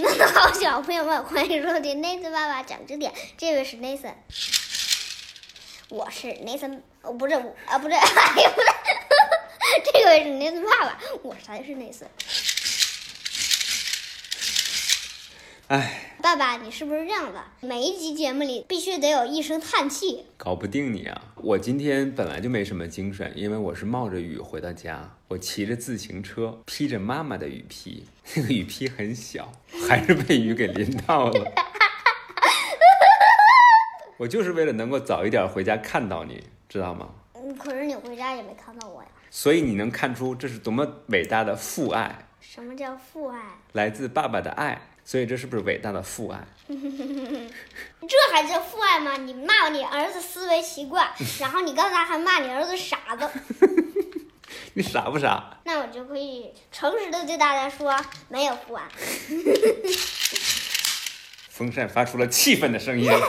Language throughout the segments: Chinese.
们好，小朋友们，欢迎收听内森爸爸讲知识。这位是内森，我是内森，哦，不是，啊，不是，哎呦，不是，这位是内森爸爸，我才是内森。哎。爸爸，你是不是这样的？每一集节目里必须得有一声叹气。搞不定你啊！我今天本来就没什么精神，因为我是冒着雨回到家，我骑着自行车，披着妈妈的雨披，那个雨披很小，还是被雨给淋到了。我就是为了能够早一点回家看到你，知道吗？嗯，可是你回家也没看到我呀。所以你能看出这是多么伟大的父爱，什么叫父爱？来自爸爸的爱。所以这是不是伟大的父爱？这还叫父爱吗？你骂你儿子思维奇怪，然后你刚才还骂你儿子傻子，你傻不傻？那我就可以诚实的对大家说，没有父爱。风扇发出了气愤的声音。我打！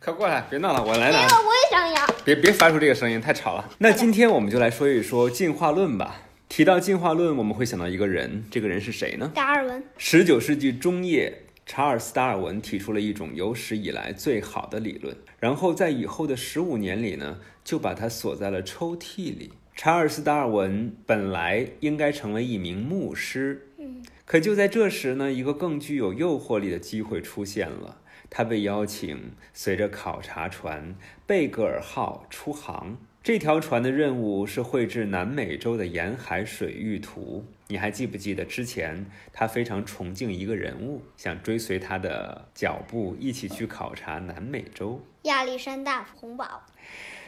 快过来，别闹了，我来拿。我也想养。别别发出这个声音，太吵了。那今天我们就来说一说进化论吧。提到进化论，我们会想到一个人，这个人是谁呢？达尔文。十九世纪中叶，查尔斯·达尔文提出了一种有史以来最好的理论，然后在以后的十五年里呢，就把它锁在了抽屉里。查尔斯·达尔文本来应该成为一名牧师，嗯，可就在这时呢，一个更具有诱惑力的机会出现了，他被邀请随着考察船贝格尔号出航。这条船的任务是绘制南美洲的沿海水域图。你还记不记得之前他非常崇敬一个人物，想追随他的脚步一起去考察南美洲？亚历山大·红堡。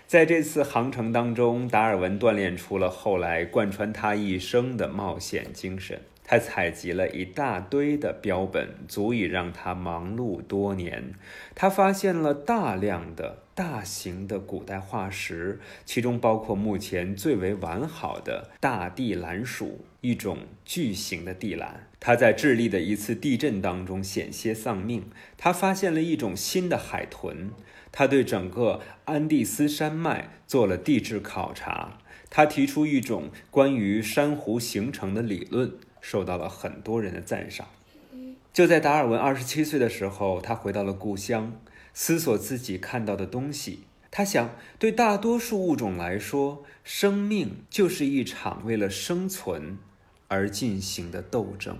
在这次航程当中，达尔文锻炼出了后来贯穿他一生的冒险精神。他采集了一大堆的标本，足以让他忙碌多年。他发现了大量的大型的古代化石，其中包括目前最为完好的大地蓝鼠，一种巨型的地蓝。他在智利的一次地震当中险些丧命。他发现了一种新的海豚。他对整个安第斯山脉做了地质考察。他提出一种关于珊瑚形成的理论。受到了很多人的赞赏。就在达尔文二十七岁的时候，他回到了故乡，思索自己看到的东西。他想，对大多数物种来说，生命就是一场为了生存而进行的斗争。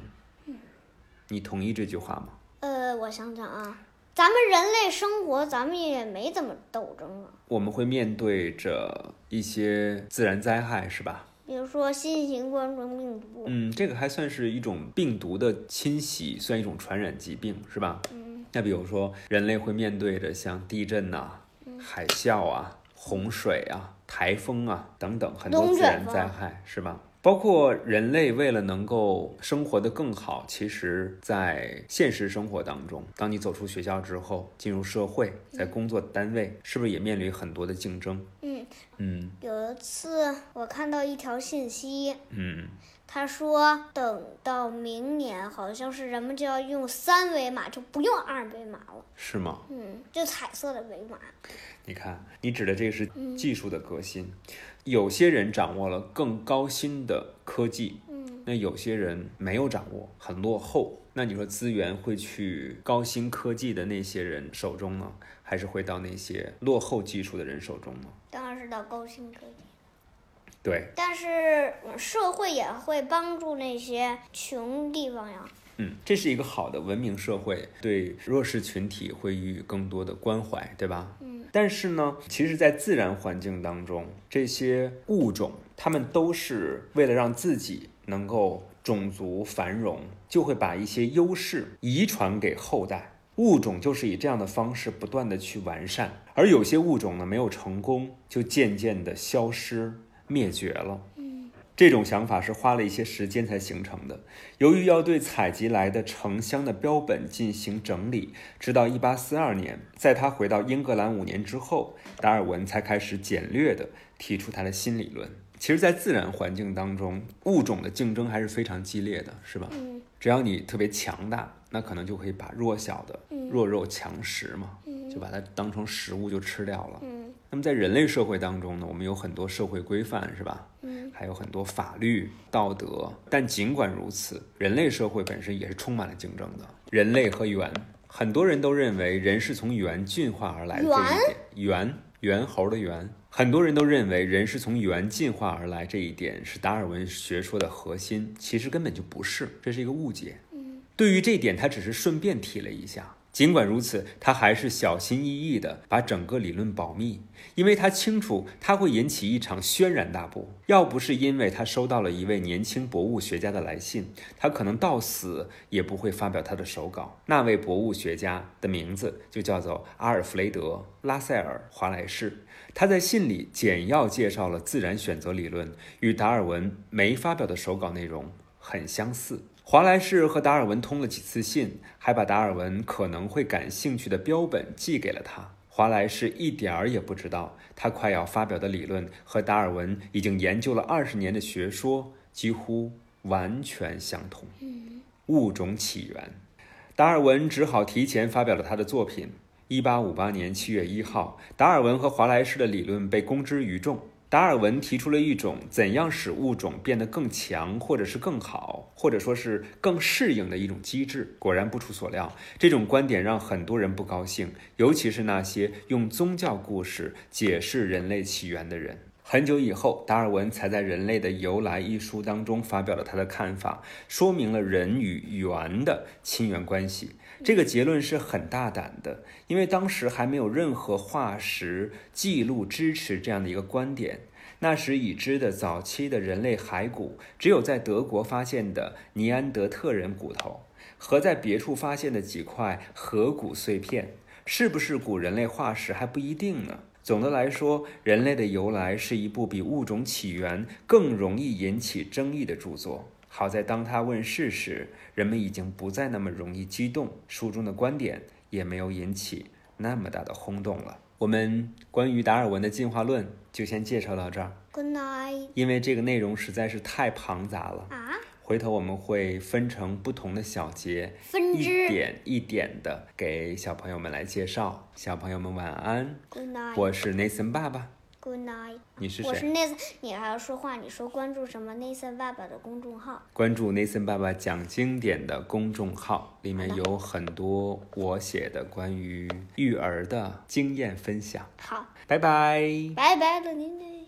你同意这句话吗？呃，我想想啊，咱们人类生活，咱们也没怎么斗争啊。我们会面对着一些自然灾害，是吧？比如说新型冠状病毒，嗯，这个还算是一种病毒的侵袭，算一种传染疾病，是吧？嗯，那比如说人类会面对着像地震呐、海啸啊、洪水啊、台风啊等等很多自然灾害，是吧？包括人类为了能够生活的更好，其实，在现实生活当中，当你走出学校之后，进入社会，在工作单位，是不是也面临很多的竞争？嗯嗯。有一次我看到一条信息，嗯，他说等到明年，好像是人们就要用三维码，就不用二维码了。是吗？嗯，就彩色的维码。你看，你指的这个是技术的革新。有些人掌握了更高新的科技，嗯，那有些人没有掌握，很落后。那你说资源会去高新科技的那些人手中呢，还是会到那些落后技术的人手中呢？当然是到高新科技。对，但是社会也会帮助那些穷地方呀。嗯，这是一个好的文明社会，对弱势群体会予以更多的关怀，对吧？嗯。但是呢，其实，在自然环境当中，这些物种，它们都是为了让自己能够种族繁荣，就会把一些优势遗传给后代。物种就是以这样的方式不断的去完善，而有些物种呢，没有成功，就渐渐的消失灭绝了。这种想法是花了一些时间才形成的。由于要对采集来的成箱的标本进行整理，直到1842年，在他回到英格兰五年之后，达尔文才开始简略地提出他的新理论。其实，在自然环境当中，物种的竞争还是非常激烈的，是吧？嗯。只要你特别强大，那可能就可以把弱小的、弱肉强食嘛，就把它当成食物就吃掉了。嗯。那么在人类社会当中呢，我们有很多社会规范，是吧？嗯。还有很多法律、道德。但尽管如此，人类社会本身也是充满了竞争的。人类和猿，很多人都认为人是从猿进化而来的这一点。猿，猿猴的猿。很多人都认为人是从猿进化而来，这一点是达尔文学说的核心。其实根本就不是，这是一个误解。嗯，对于这一点，他只是顺便提了一下。尽管如此，他还是小心翼翼地把整个理论保密，因为他清楚他会引起一场轩然大波。要不是因为他收到了一位年轻博物学家的来信，他可能到死也不会发表他的手稿。那位博物学家的名字就叫做阿尔弗雷德·拉塞尔·华莱士。他在信里简要介绍了自然选择理论，与达尔文没发表的手稿内容很相似。华莱士和达尔文通了几次信，还把达尔文可能会感兴趣的标本寄给了他。华莱士一点儿也不知道，他快要发表的理论和达尔文已经研究了二十年的学说几乎完全相同。物种起源，达尔文只好提前发表了他的作品。一八五八年七月一号，达尔文和华莱士的理论被公之于众。达尔文提出了一种怎样使物种变得更强，或者是更好，或者说是更适应的一种机制。果然不出所料，这种观点让很多人不高兴，尤其是那些用宗教故事解释人类起源的人。很久以后，达尔文才在《人类的由来》一书当中发表了他的看法，说明了人与猿的亲缘关系。这个结论是很大胆的，因为当时还没有任何化石记录支持这样的一个观点。那时已知的早期的人类骸骨，只有在德国发现的尼安德特人骨头和在别处发现的几块颌骨碎片，是不是古人类化石还不一定呢？总的来说，《人类的由来》是一部比《物种起源》更容易引起争议的著作。好在当他问世时，人们已经不再那么容易激动，书中的观点也没有引起那么大的轰动了。我们关于达尔文的进化论就先介绍到这儿。Good night。因为这个内容实在是太庞杂了啊，回头我们会分成不同的小节，一分支。点一点的给小朋友们来介绍。小朋友们晚安，Good night。我是 Nathan 爸爸，Good night。你是我是谁？Nathan，你还要说话？你说关注什么？Nathan 爸爸的公众号。关注 Nathan 爸爸讲经典的公众号，里面有很多我写的关于育儿的经验分享。好，拜拜。拜拜了，您。